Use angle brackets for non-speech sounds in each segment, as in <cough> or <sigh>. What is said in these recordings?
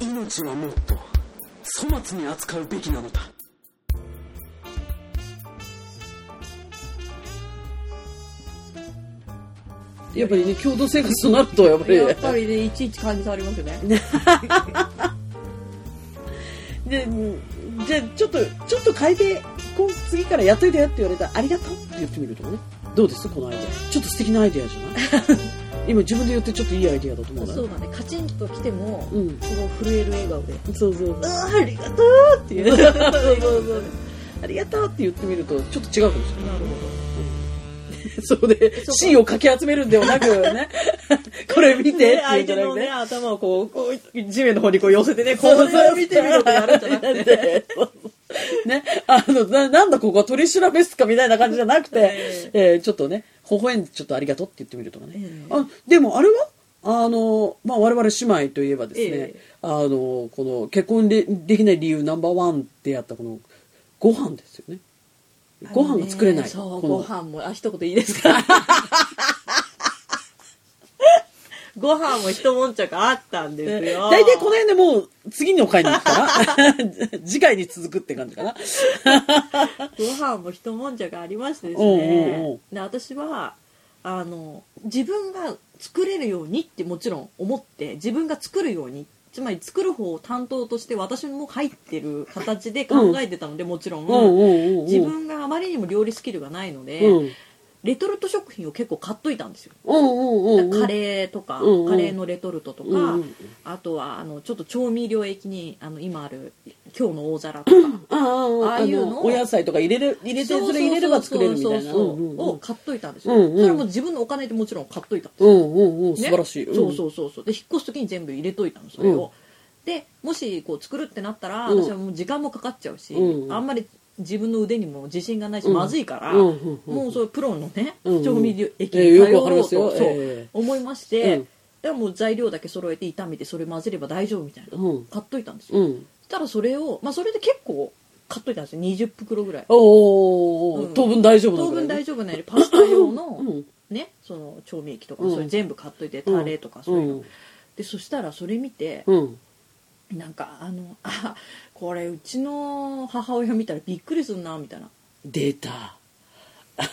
命はもっと粗末に扱うべきなのだ。やっぱりね共同生活となるとやっぱり。やっぱりねいちいち感じされますよね。<laughs> でうんじゃあちょっとちょっと変えてこう次からやっといてよって言われたらありがとうって言ってみるとかね。どうです？このアイデア。ちょっと素敵なアイデアじゃない？今自分で言ってちょっといいアイデアだと思うな。そうだね。カチンと来ても、うん。こう震える笑顔で。そうそう「あーありがとう!」っていう。そうそうそう。ありがとうって言ってみるとちょっと違うかもしれない。なるほそうで C をかき集めるんではなくね。<laughs> これ見てって相手のね。頭をこうこう地面の方にこう寄せてねこれを見てみろとやるんじゃなくて。そうそうね、あのななんだここは取り調べっすかみたいな感じじゃなくて、ええ。ーちょっとね微笑んでちょっとありがとうって言ってみるとかね、ええ。あでもあれは？あの、まあ、我々姉妹といえばですね、ええ。あのこの結婚でできない理由ナンバーワンってやったこのご飯ですよね。ご飯が作れない、ねそうご飯もあ一言いいですか？<laughs> ご飯も一悶着あったんですよ。大体この辺でもう次の回に行くかな？<laughs> 次回に続くって感じかな？ご飯も一悶着ありましてですおうおうおねうで私はあの自分が作れるようにってもちろん思って自分が作るようにつまり作る方を担当として私も入ってる形で考えてたので、もちろん、自分があまりにも料理スキルがないので、うんレトルト食品を結構買っといたんですよ。うんうんうんカレーとか、うんうん。カレーのレトルトとか、うんうんあとはあのちょっと調味料液にあの今ある今日の大皿とか、ああいうのをお野菜とか入れる入れてそれ入れれば作れるみたいな。を買っといたんですよ、うんうん。それも自分のお金でもちろん買っといたんですよ、うんうんうん。素ね晴らしい、そうそうそうそう。で引っ越す時に全部入れといたのそれを、でもしこう作るってなったら、うん。私はもう時間もかかっちゃうし、うん。あんまり自分の腕にも自信がないし、うん。まずいから、もうそういうプロのね、調味料液に頼ろうと、そうええ思いまして、うん。でも材料だけ揃えて炒めてそれ混ぜれば大丈夫みたいな、うん。買っといたんですよ、うん。そしたらそれを、まあ、それで結構買っといたんですよ。20袋ぐらい。おーお当分大丈夫な当分大丈夫なよ。うにパスタ用の、<laughs> うん。ねその調味液とか、うん。それ全部買っといてタレとかそういうの、うん。でそしたらそれ見て、うんなんかあの <laughs> あこれうちの母親見たらびっくりするなみたいな。出た。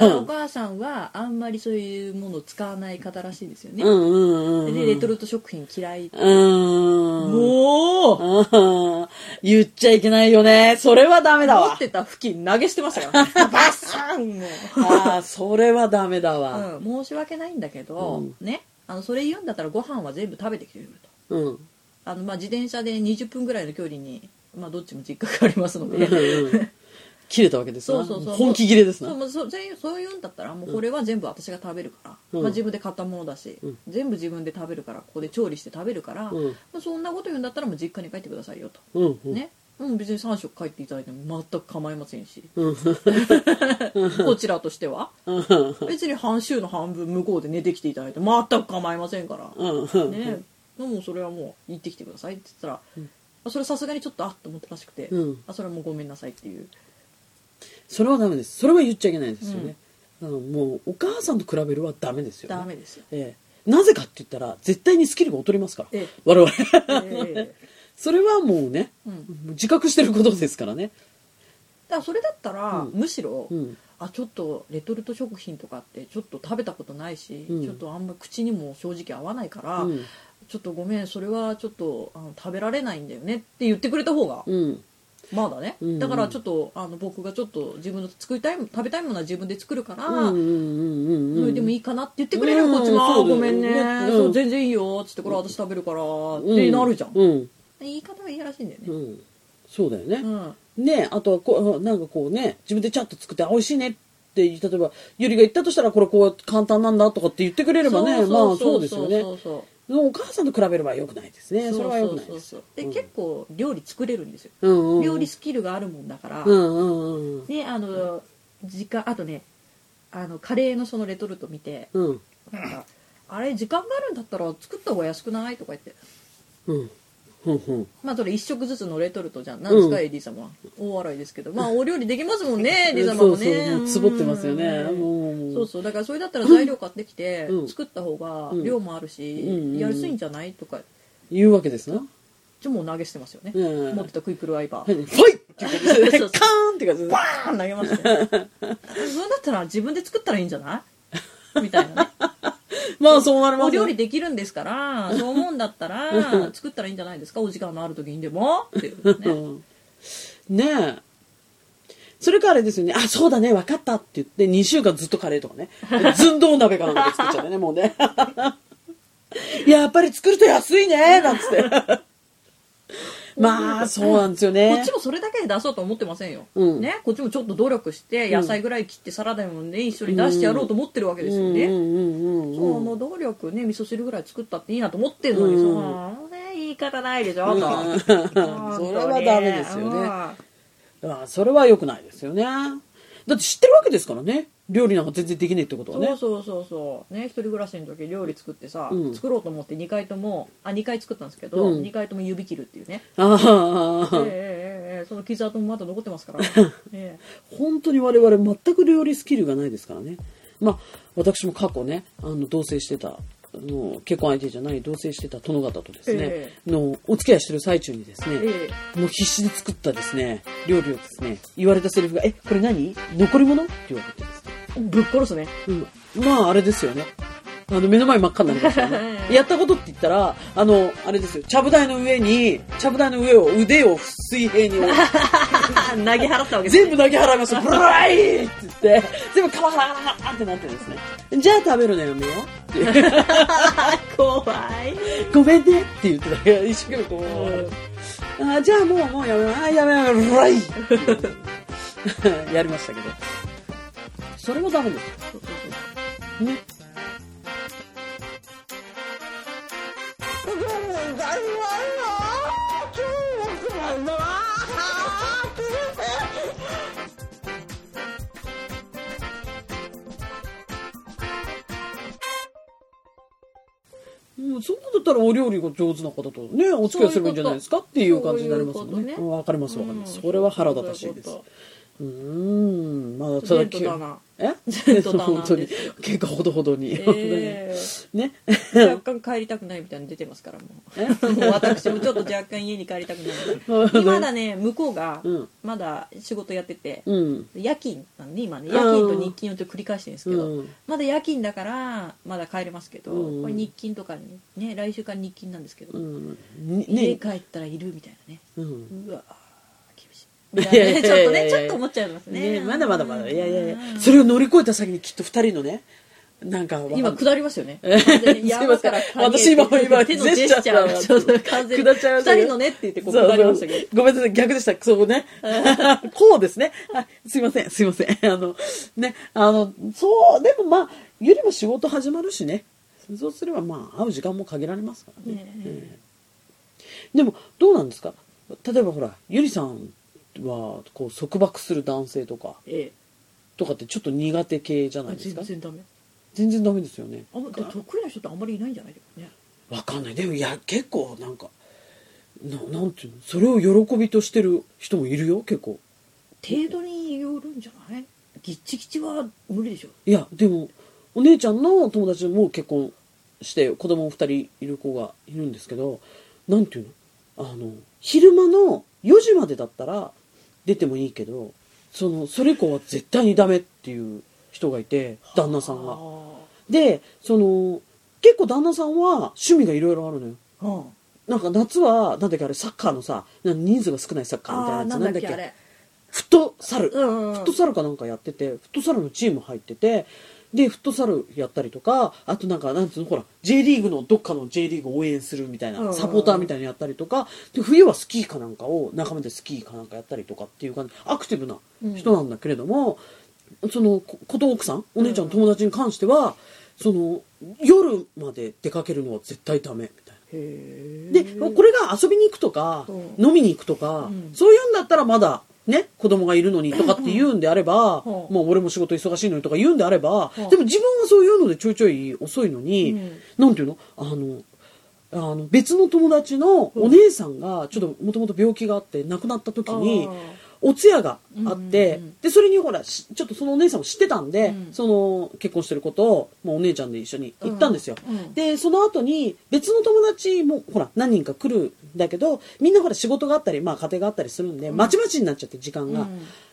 お母さんはあんまりそういうものを使わない方らしいんですよね、うんうんうんでレトルト食品嫌い、うーん。もう。言っちゃいけないよね。それはダメだわ。持ってた布巾投げ捨てましたよ <laughs> バッサンも。うああそれはダメだわ。うん、申し訳ないんだけど、うん。ね。あのそれ言うんだったらご飯は全部食べてきてくれと。うんあの、まあ、自転車で20分ぐらいの距離に、まあ、どっちも実家がありますので、切れたわけですな。そうそうそう。本気切れですな。そうもうそう全員そういうんだったらもうこれは全部私が食べるから、うん。まあ、自分で買ったものだし、うん。全部自分で食べるからここで調理して食べるから、うん。まあ、そんなこと言うんだったらもう実家に帰ってくださいよと、うんうん。ね。うん、別に3食帰っていただいても全く構いませんし。うん。<laughs> こちらとしては。うん。別に半週の半分向こうで寝てきていただいて全く構いませんから、うん。ねもうそれはもう行ってきてくださいって言ったら、あそれさすがにちょっとあっと思ったらしくて、うん。あそれはもうごめんなさいっていう。それはダメです。それは言っちゃいけないですよね、あのもうお母さんと比べるはダメですよ、ね、ダメですよ、ええ。なぜかって言ったら絶対にスキルが劣りますから、ええ。我々。ええ。<laughs> それはもうね、うん。自覚してることですからね。だからそれだったら、うん。むしろ、うん。あちょっとレトルト食品とかってちょっと食べたことないし、うん。ちょっとあんま口にも正直合わないから、うんちょっとごめんそれはちょっとあの食べられないんだよねって言ってくれた方が、うん。まだね、うんだからちょっとあの僕がちょっと自分の作りたい食べたいものは自分で作るから、うんうんうんうんそれでもいいかなって言ってくれるこっちも、ごめんね、ねうん。そう全然いいよっつってこれ私食べるからってなるじゃん、うん、言い方がいいらしいんだよね、うん、そうだよね、うん。ねあとはこうなんかこうね自分でちゃんと作ってあ美味しいねって例えばゆりが言ったとしたらこれこう簡単なんだとかって言ってくれればねまあそうですよね。そうそうお母さんと比べればよくないですね。それはよくないです。そうそうそうで、結構料理作れるんですよ、うんうん。うん料理スキルがあるもんだから、うんうんうん。であの時間あとねあのカレーのそのレトルト見てうん。なんかあれ時間があるんだったら作った方が安くない？とか言って。うんうんうん。まあそれ1食ずつのレトルトじゃん。なんですか、うん。エディ様大笑いですけど。まあお料理できますもんね <laughs> エディ様もね。そうそうってますよね。そうそう。だからそれだったら材料買ってきてうん。作った方がうん。量もあるし、うん。安いんじゃないとか。言うわけですな。ちもう投げ捨てますよね、うん。持ってたクイックルワイパー。ファイって感じでそうそう。カーンって感じでバーン投げましたよ <laughs> それだったら自分で作ったらいいんじゃない？みたいなねまあそうなりますお料理できるんですから <laughs> そう思うんだったら <laughs> 作ったらいいんじゃないですか？お時間のある時にでも？っていうねうん <laughs> ねえそれかあれですよね。あ、そうだね、分かったって言って、2週間ずっとカレーとかね。寸胴鍋かなんかで作っちゃってね、もうね。やっぱり作ると安いね、なんつって。まあ、そうなんですよね。こっちもそれだけで出そうと思ってませんよ、うん。ね、こっちもちょっと努力して野菜ぐらい切ってサラダもね一緒に出してやろうと思ってるわけですよね、うんうんうんその努力ね味噌汁ぐらい作ったっていいなと思ってるのに、うん。そのね言い方ないでしょ、うん。と。<laughs> それはダメですよね。あそれは良くないですよね。だって知ってるわけですからね。料理なんか全然できないってことはね。そうそうそうそう。ね一人暮らしの時料理作ってさ、うん。作ろうと思って2回ともあ2回作ったんですけど、うん。2回とも指切るっていうね、あええあ、ええええその傷跡もまだ残ってますから、<laughs> え本当に我々全く料理スキルがないですからね。まあ、私も過去ね、あの、同棲してた、あの結婚相手じゃない同棲してた殿方とですね、えのお付き合いしてる最中にですね、ええ。もう必死で作ったですね、料理をですね、言われたセリフが、え、これ何？残り物？って言われてぶっ殺すねうん、まあ、あれですよね。あの、目の前真っ赤になりましたよね。<laughs> やったことって言ったら、あの、あれですよ、ちゃぶ台の上に、ちゃぶ台の上を腕を水平に置いて投げ払ったわけです全部投げ払いました。ブライって言って、全部カラカラカラカラってなってですね。じゃあ食べるのやめようっていう。<laughs> 怖いごめんねって言ってたけど、一生懸命こう、あじゃあもう、もうやめよう。あやめよう、ブライ <laughs> やりましたけど。それもダメですよ。ね。うん、そうだったらお料理が上手な方とね、お付き合いすればいいんじゃないですかっていう感じになりますよね。そういうことねかりますわかります。うんそれは腹立たしいですそうん、まだとただジェントだな。え？本当に。結果ほどほどに。えね。え若干帰りたくないみたいなの出てますからもう。もう私もちょっと若干家に帰りたくない。<laughs> まだね向こうがうん。まだ仕事やってて、うん。夜勤なんで今ね夜勤と日勤をちょっと繰り返してるんですけど、うん。まだ夜勤だからまだ帰れますけど、うん。これ日勤とかにね来週から日勤なんですけど、うん。に家ね。帰ったらいるみたいなね。うわみたいなねちょっとねちょっと思っちゃいますねねまだまだまだ。いやいやいやう。んそれを乗り越えた先にきっと二人のね、なんか今下りますよね。<laughs> 山から私今今手のジェスチャーがちょっと完全に下っちゃいましたけど二人のねって言ってこう下りましたけど。ごめんなさい、逆でした。そうね。<laughs> こうですね。はいすいません、すいません。あの、ね、あの、そう、でもまあ、ゆりも仕事始まるしね。そうすればまあ、会う時間も限られますからね。ねえでも、どうなんですか？例えばほら、ゆりさんは、こう、束縛する男性とか、えとかってちょっと苦手系じゃえないですか？全然ダメ。全然ダメですよね。あで得意な人ってあんまりいないんじゃないですかね。わかんない。でも、いや、結構なんか、ななんていうの？それを喜びとしてる人もいるよ、結構。程度によるんじゃない？ギッチギチは無理でしょ。いや、でも、お姉ちゃんの友達も結婚して、子供二人いる子がいるんですけど、なんていうの？あの、昼間の4時までだったら出てもいいけど、その、それ以降は絶対にダメっていう人がいて、旦那さんが。あで、その、結構旦那さんは趣味がいろいろあるのよ。なんか夏は、なんだっけあれ、サッカーのさ、人数が少ないサッカーみたいなやつ。なんだっけ。フットサル。フットサルかなんかやってて、フットサルのチーム入ってて、で、フットサルやったりとか、あとなんか、なんつうの、ほら、J リーグのどっかの J リーグを応援するみたいな、うんうんうん。サポーターみたいなのやったりとか、で、冬はスキーかなんかを仲間でスキーかなんかやったりとかっていう感じ、アクティブな人なんだけれども、その、ここと奥さん、お姉ちゃんの友達に関しては、その、夜まで出かけるのは絶対ダメ、みたいな。で、これが遊びに行くとか、うん。飲みに行くとか、うん。そういうんだったらまだ、ね、子供がいるのにとかって言うんであれば、うんもう俺も仕事忙しいのにとか言うんであれば、う。んでも自分はそういうのでちょいちょい遅いのに、うん。なんていうの？あの、あの別の友達のお姉さんがちょっともともと病気があって亡くなった時に、お通夜があって、うんうんうん。で、それにほら、しちょっとそのお姉さんも知ってたんで、うん。その結婚してることを、もうお姉ちゃんで一緒に行ったんですよ。うんうん。で、その後に別の友達もほら、何人か来るんだけど、みんなほら仕事があったり、まあ家庭があったりするんで、まちまちになっちゃって時間が。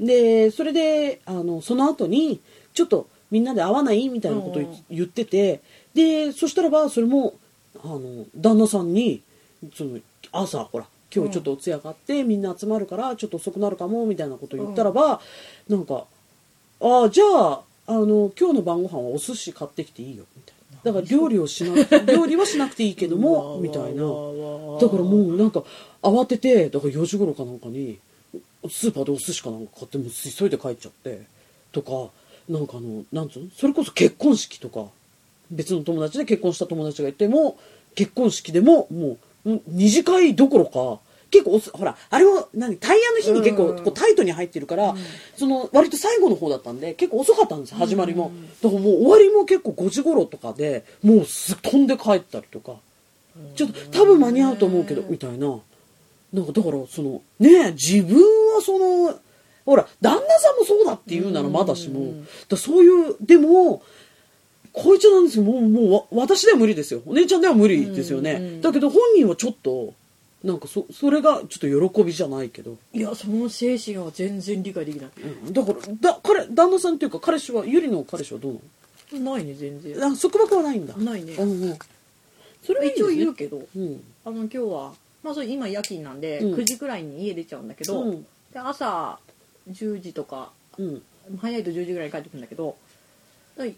で、それで、あの、その後に、ちょっとみんなで会わないみたいなことをうん言ってて、で、そしたらば、それも、あの、旦那さんに、その、朝、ほら、今日ちょっとお通夜があって、みんな集まるから、ちょっと遅くなるかも、みたいなことを言ったらば、なんか、ああ、じゃあ、あの、今日の晩ご飯はお寿司買ってきていいよ、みたいな。だから料理をしな、<laughs> 料理はしなくていいけども、みたいな。だからもうなんか慌ててだから4時頃かなんかにスーパーでお寿司かなんか買ってもう急いで帰っちゃってとかなんかあのなんつうの？それこそ結婚式とか別の友達で結婚した友達がいても結婚式でももううん二次会どころか結構おすほらあれは何タイヤの日に結構うん。こうタイトに入ってるから、その割と最後の方だったんで結構遅かったんです始まりも、だからもう終わりも結構5時頃とかでもうす飛んで帰ったりとか、ちょっと多分間に合うと思うけどみたいな。なんかだからそのねえ自分はそのほら旦那さんもそうだって言うならまだしも、うん。だそういうでもこいつなんですよ。もうもうわ私では無理ですよ。お姉ちゃんでは無理ですよね、うんうんだけど本人はちょっとなんかそそれがちょっと喜びじゃないけど、いやその精神は全然理解できない。うん。だからだ彼旦那さんっていうか彼氏はゆりの彼氏はどうなないね全然。のあ束縛はないんだ。ないね。うんうん。それは一応ね言うけどうん。あの今日はまあそれ今夜勤なんで、うん。9時くらいに家出ちゃうんだけど、うん。で朝10時とかうん。早いと10時ぐらいに帰ってくるんだけど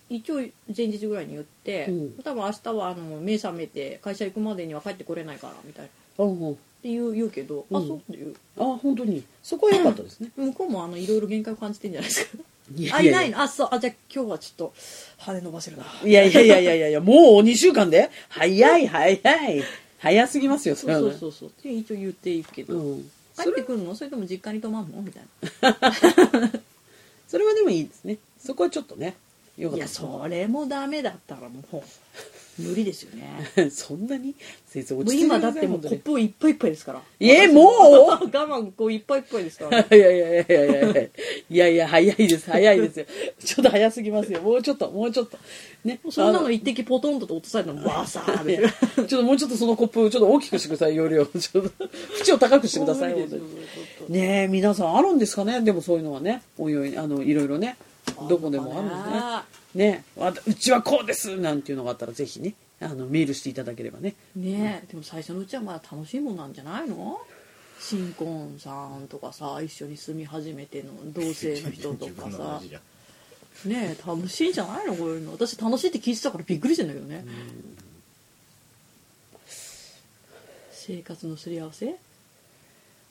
一応前日ぐらいに言って、うん。多分明日はあの目覚めて会社行くまでには帰ってこれないからみたいな。っうんう。んて言う言うけど、あうん。そうっていうあ本当に。そこは良かったですね。向こうもあのいろいろ限界を感じてんじゃないですか。いあいない。のあそう。あじゃあ今日はちょっと羽伸ばせるな。いやいやいやいやいやいや、もう2週間で。早い早い。早すぎますよ、それはね。そうそうそうって一応言っていくけど、うん。帰ってくるの？それとも実家に泊まんの？みたい <laughs> それはでもいいですね。そこはちょっとね、よかいった。やそれもダメだったらもう無理ですよね。<laughs> そんなに先生落ち着い今だってもうコップいっぱいいっぱいですから。えーもう？我慢こういっぱいいっぱいですから <laughs> いやいやいやいやいやいやいや早いです早いですよ。<laughs> ちょっと早すぎますよ。もうちょっともうちょっと。ね。そんなの一滴ポトンと落とされたのわさみたいなあちょっともうちょっとそのコップちょっと大きくしてください容量ちょっと縁を高くしてくださいねえ皆さんあるんですかね？でもそういうのはね。おいおいあのいろいろね。どこでもあるんですね。ね。うちはこうですなんていうのがあったらぜひねあのメールしていただければね。ね。えでも最初のうちはまだ楽しいもんなんじゃないの？新婚さんとかさ一緒に住み始めての同性の人とかさ。ねえ楽しいんじゃないの？こういうの。私楽しいって聞いてたからびっくりしてんだけどね生活のすり合わせ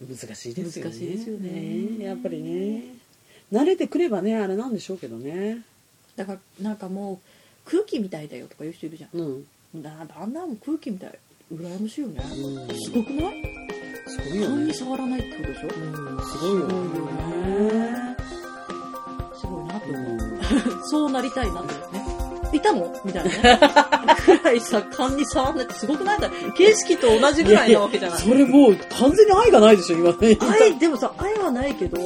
難しいですよね難しいですよねやっぱりね慣れてくればねあれなんでしょうけどね。だからなんかもう空気みたいだよとか言う人いるじゃうん。んだだんだん空気みたい羨ましいよね。うん。すごくない？すごいよね。勘に触らないってことでしょ？うん。すごいよね。すごいなって思う。うんそうなりたいなってね。いたの？みたいなね。くらいさ、勘に触んないってすごくない？だ景色と同じぐらいなわけじゃない。それもう完全に愛がないでしょ今ね。愛、でもさ、愛はないけど、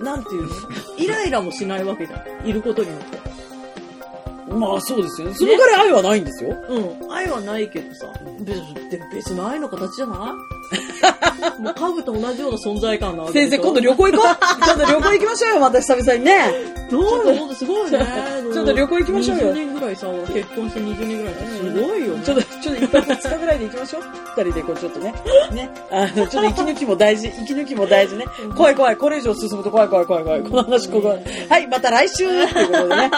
なんていうの？イライラもしないわけじゃん。いることによって。まあそうですよねそのぐらい愛はないんですようん。愛はないけどさ、別でも別の愛の形じゃない？<laughs> もう家具と同じような存在感なわけ先生今度旅行行こう <laughs> ちょっと旅行行きましょうよまた久々にねどう？よ、ほんとすごいね。ちょっと旅行行きましょうよ20年ぐらいさ、結婚して20年ぐらいだね。すごいよね。ちょっと、ちょっと一泊二日ぐらいで行きましょ？う。二人でこうちょっとね。ね。あの、ちょっと息抜きも大事。<laughs> 息抜きも大事ね。怖い怖い。これ以上進むと怖い怖い怖い怖い。この話、ここ。はい、また来週っていうことでね。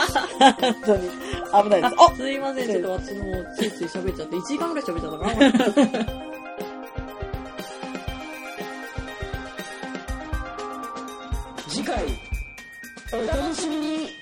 本当に。危ないです。あすいません、ちょっと私もついつい喋っちゃって、1時間ぐらい喋っちゃったかな。<laughs> 次回お楽しみに